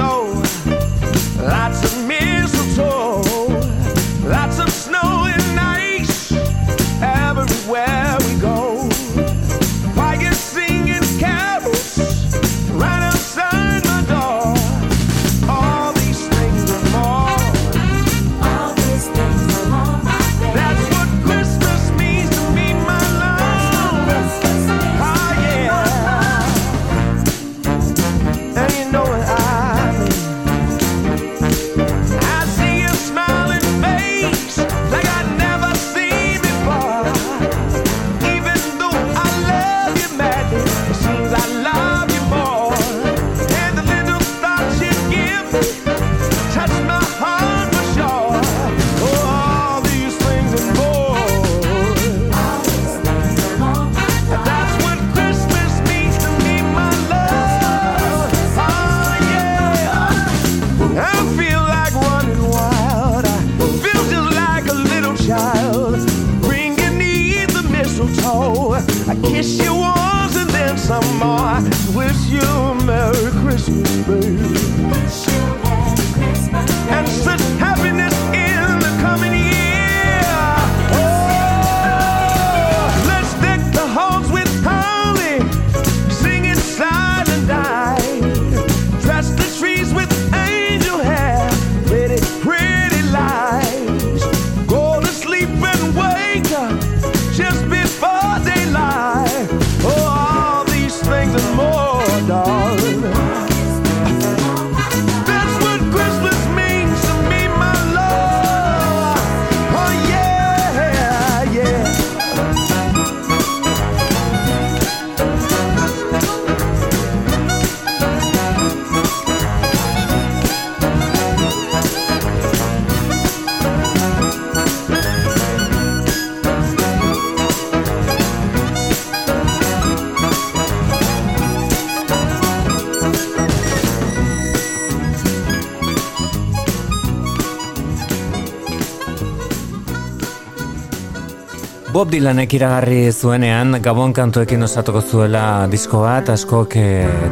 Bob Dylanek iragarri zuenean Gabon kantuekin osatuko zuela disko bat askok e,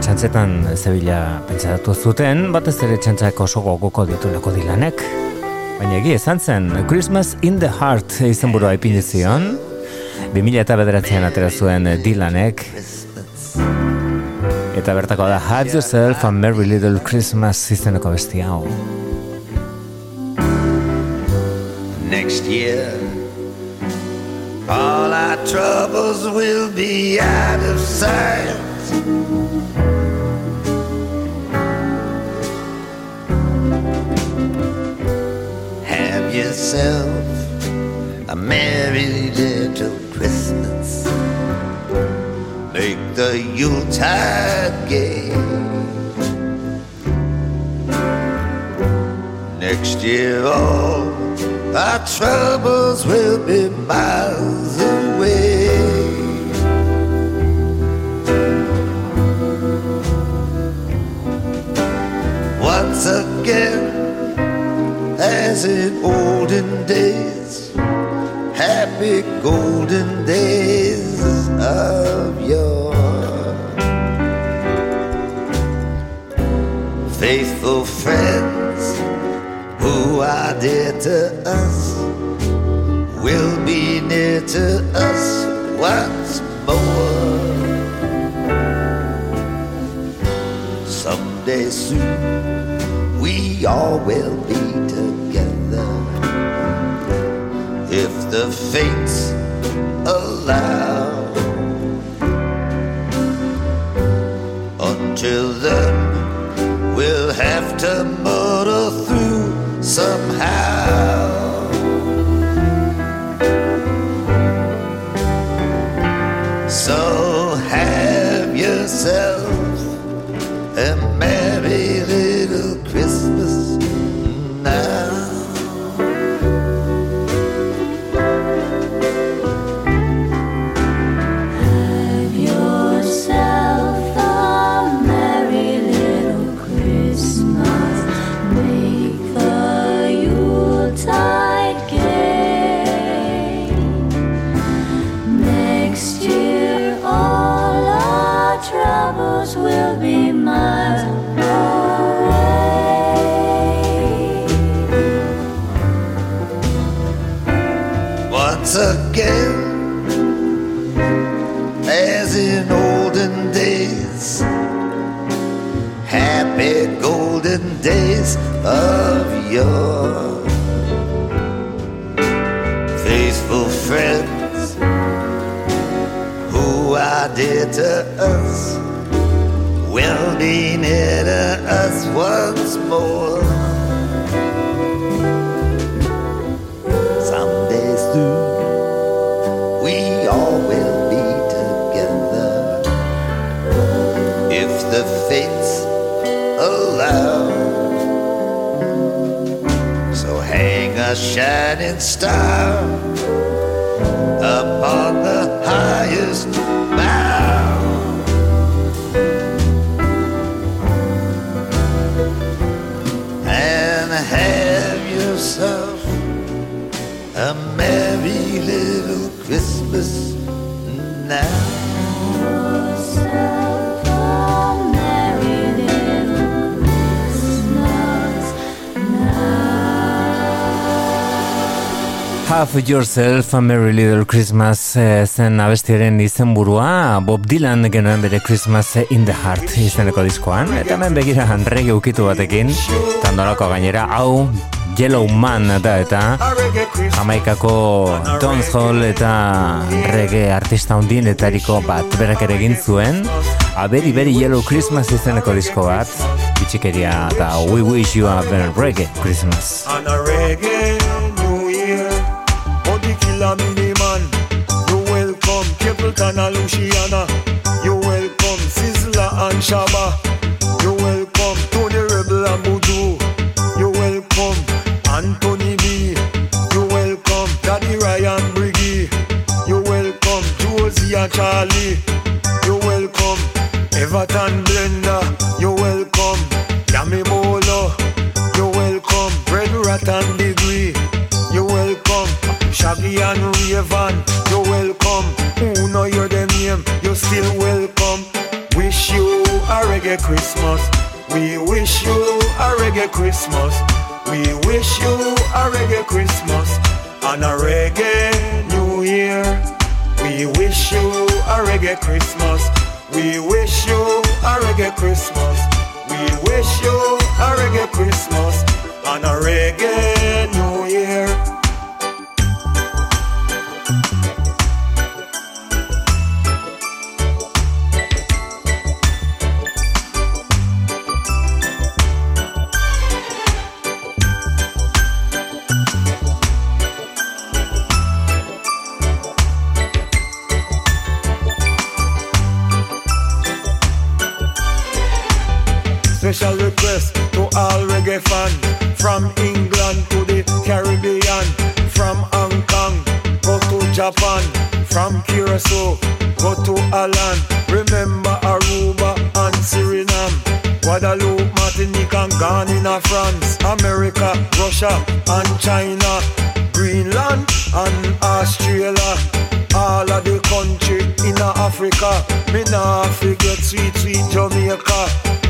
txantzetan zebila pentsatu zuten. Batez ere txantzak oso gogoko ditulako Dylanek. Baina egi esan zen Christmas in the Heart izenburua ipini zion. 2000 eta bederatzean atera zuen Dylanek. Eta bertako da Have yourself a merry little Christmas izeneko besti hau of. Have yourself a merry little Christmas. Make the Yuletide gay. Next year, all our troubles will be miles Once again, as in olden days, happy golden days of yore. Faithful friends who are dear to us will be near to us once more. Someday soon we all will be together if the fates allow. Until then, we'll have to muddle through somehow. To us will be near to us once more. Someday soon, we all will be together if the fates allow. So hang a shining star Have Yourself a Merry Little Christmas eh, zen abestiaren izenburua. Bob Dylan genuen bere Christmas in the Heart izeneko diskoan. Eta hemen begira rege ukitu batekin. Tandorako gainera hau Yellow Man da eta Jamaikako Dons Hall eta reggae artista hundien etariko bat berak ere egin zuen. A very very Yellow Christmas izeneko disko bat. Bitxikeria eta We Wish You a Reggae Christmas. And a reggae and Luciano You welcome Sizzla and Shabba You welcome Tony Rebel and Buju You welcome Anthony B You welcome Daddy Ryan Briggy You welcome Josie and Charlie You welcome Everton Blender You welcome Yami Bolo You welcome Red Rat and Degree You welcome Shaggy and Raven You welcome name You still welcome. Wish you a reggae Christmas. We wish you a reggae Christmas. We wish you a reggae Christmas And a reggae New Year. We wish you a reggae Christmas. We wish you a reggae Christmas. We wish you a reggae Christmas and a reggae New Year. Special request to all reggae fans From England to the Caribbean From Hong Kong, go to Japan From Curacao, go to Alan. Remember Aruba and Suriname Guadeloupe, Martinique and Ghana, France America, Russia and China Greenland and Australia. All of the country in Africa. Me nah forget sweet, sweet Jamaica,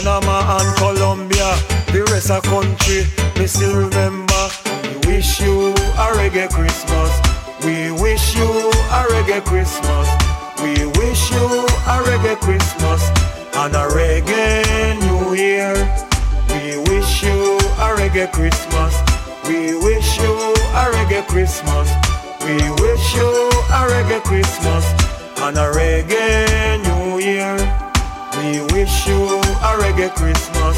Panama and Colombia. The rest of country, me still remember. We wish you a reggae Christmas. We wish you a reggae Christmas. We wish you a reggae Christmas and a reggae New Year. We wish you a reggae Christmas. We wish you a reggae Christmas. We wish you a reggae Christmas and a reggae New Year. We wish you a reggae Christmas.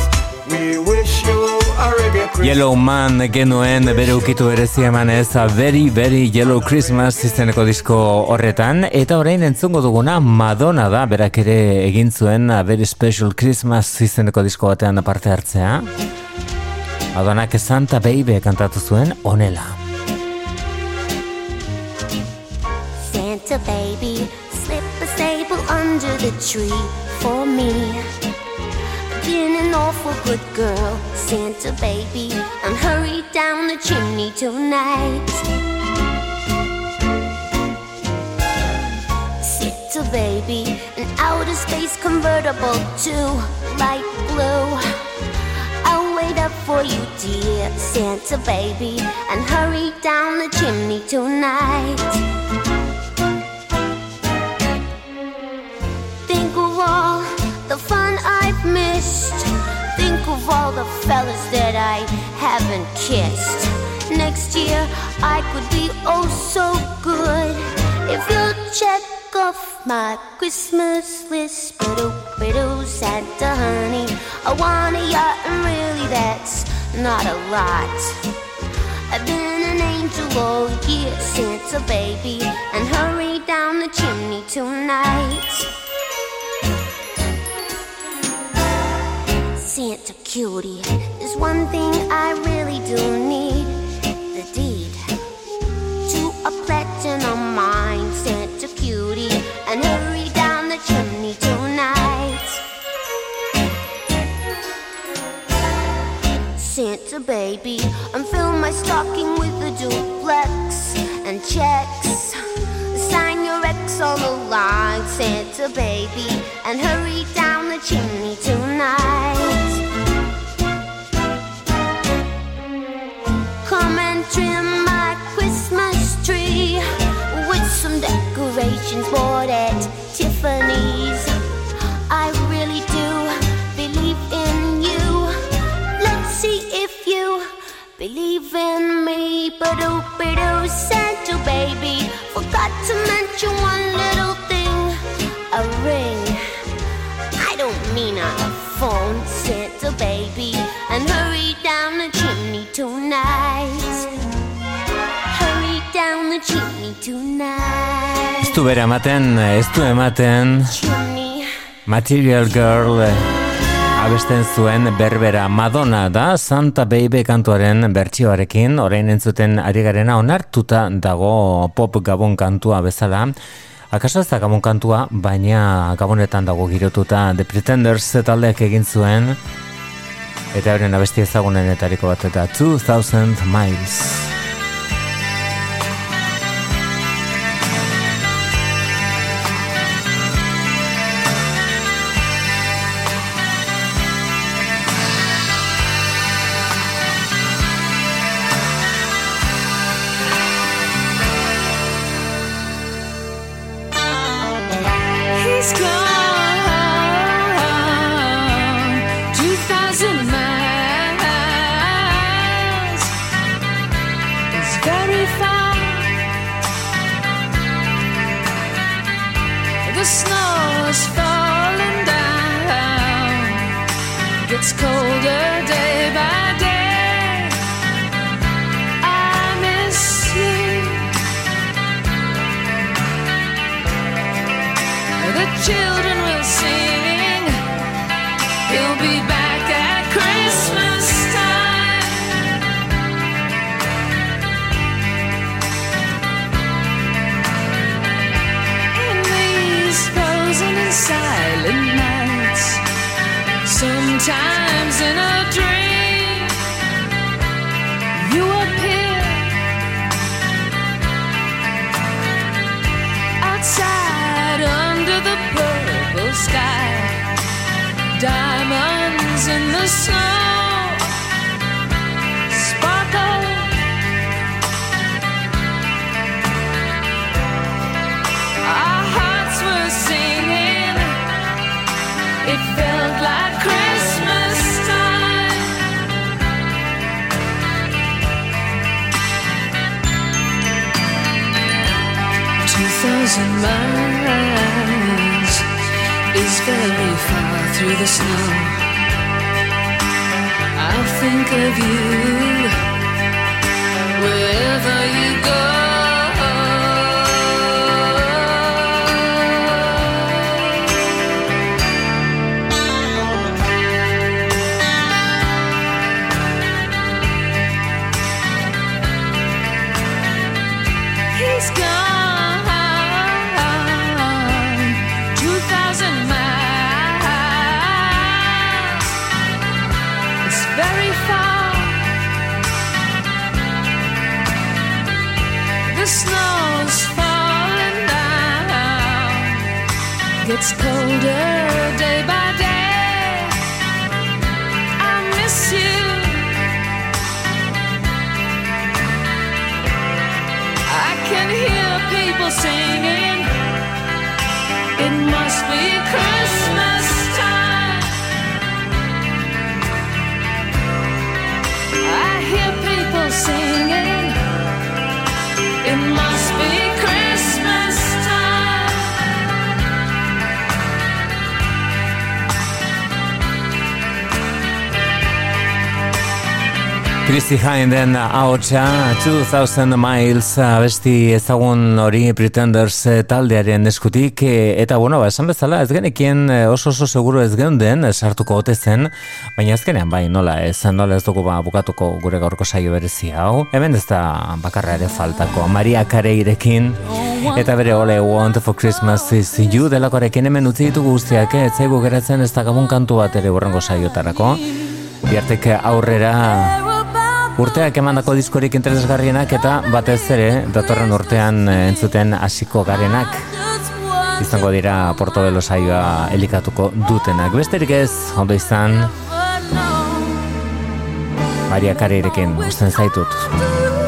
We wish you a reggae Christmas. Yellow Man genuen bere ukitu berezi emanez a Very Very Yellow Christmas izeneko disko horretan eta orain entzungo duguna Madonna da berak ere egin zuen a Very Special Christmas izeneko disko batean parte hartzea Madonnak Santa Baby kantatu zuen onela Santa baby, slip a sable under the tree for me. Been an awful good girl, Santa baby, I'm hurry down the chimney tonight. Santa baby, an outer space convertible to light blue. I'll wait up for you, dear Santa baby, and hurry down the chimney tonight. Think of all the fellas that I haven't kissed. Next year I could be oh so good if you'll check off my Christmas list. Biddle, biddle, Santa honey. I want a yacht, and really that's not a lot. I've been an angel all year, Santa baby, and hurry down the chimney tonight. Santa cutie, there's one thing I really do need the deed to a platinum mine. Santa cutie, and hurry down the chimney tonight. Santa baby, and fill my stocking with a duplex and checks. Sign your ex on the line, Santa baby, and hurry down the chimney tonight. Come and trim my Christmas tree with some decorations bought at Tiffany's. I really do believe in you. Let's see if you believe in me. But oh, but oh, Santa baby, forgot to mention one little thing. A ring. a phone sent a baby and hurry down the chimney tonight. Ez du bere ematen, ez du ematen. Material Girl abesten zuen berbera. Madonna da Santa Baby kantuaren bertsioarekin. Orain entzuten ari garena onartuta dago pop gabon kantua bezala. Akaso ez da gabon kantua, baina gabonetan dago girotuta The Pretenders taldeak egin zuen eta horren abesti ezagunenetariko bat eta 2000 Miles. Colder day by day. I miss you. The children Diamonds in the snow sparkle. Our hearts were singing. It felt like Christmas time. Two thousand miles is very far through the snow. I'll think of you wherever you go. Gets Christy Hinden ahotsa 2000 Miles abesti ezagun hori Pretenders eh, taldearen eskutik eh, eta bueno, ba, esan bezala ez genekien eh, oso oso seguro ez geunden sartuko ote zen, baina azkenean bai nola ez, nola ez dugu ba, bukatuko gure gaurko saio berezi hau. Hemen ez da bakarra ere faltako Maria Careirekin eta bere ole Want for Christmas is You delakoarekin hemen utzi ditugu guztiak, ez zaigu geratzen ez da gabun kantu bat ere urrengo saiotarako biartek aurrera Urteak emandako diskorik interesgarrienak eta batez ere datorren urtean eh, entzuten hasiko garenak izango dira Portobelo saioa elikatuko dutenak. Besterik ez, ondo izan, Maria Kareirekin, usten zaitut.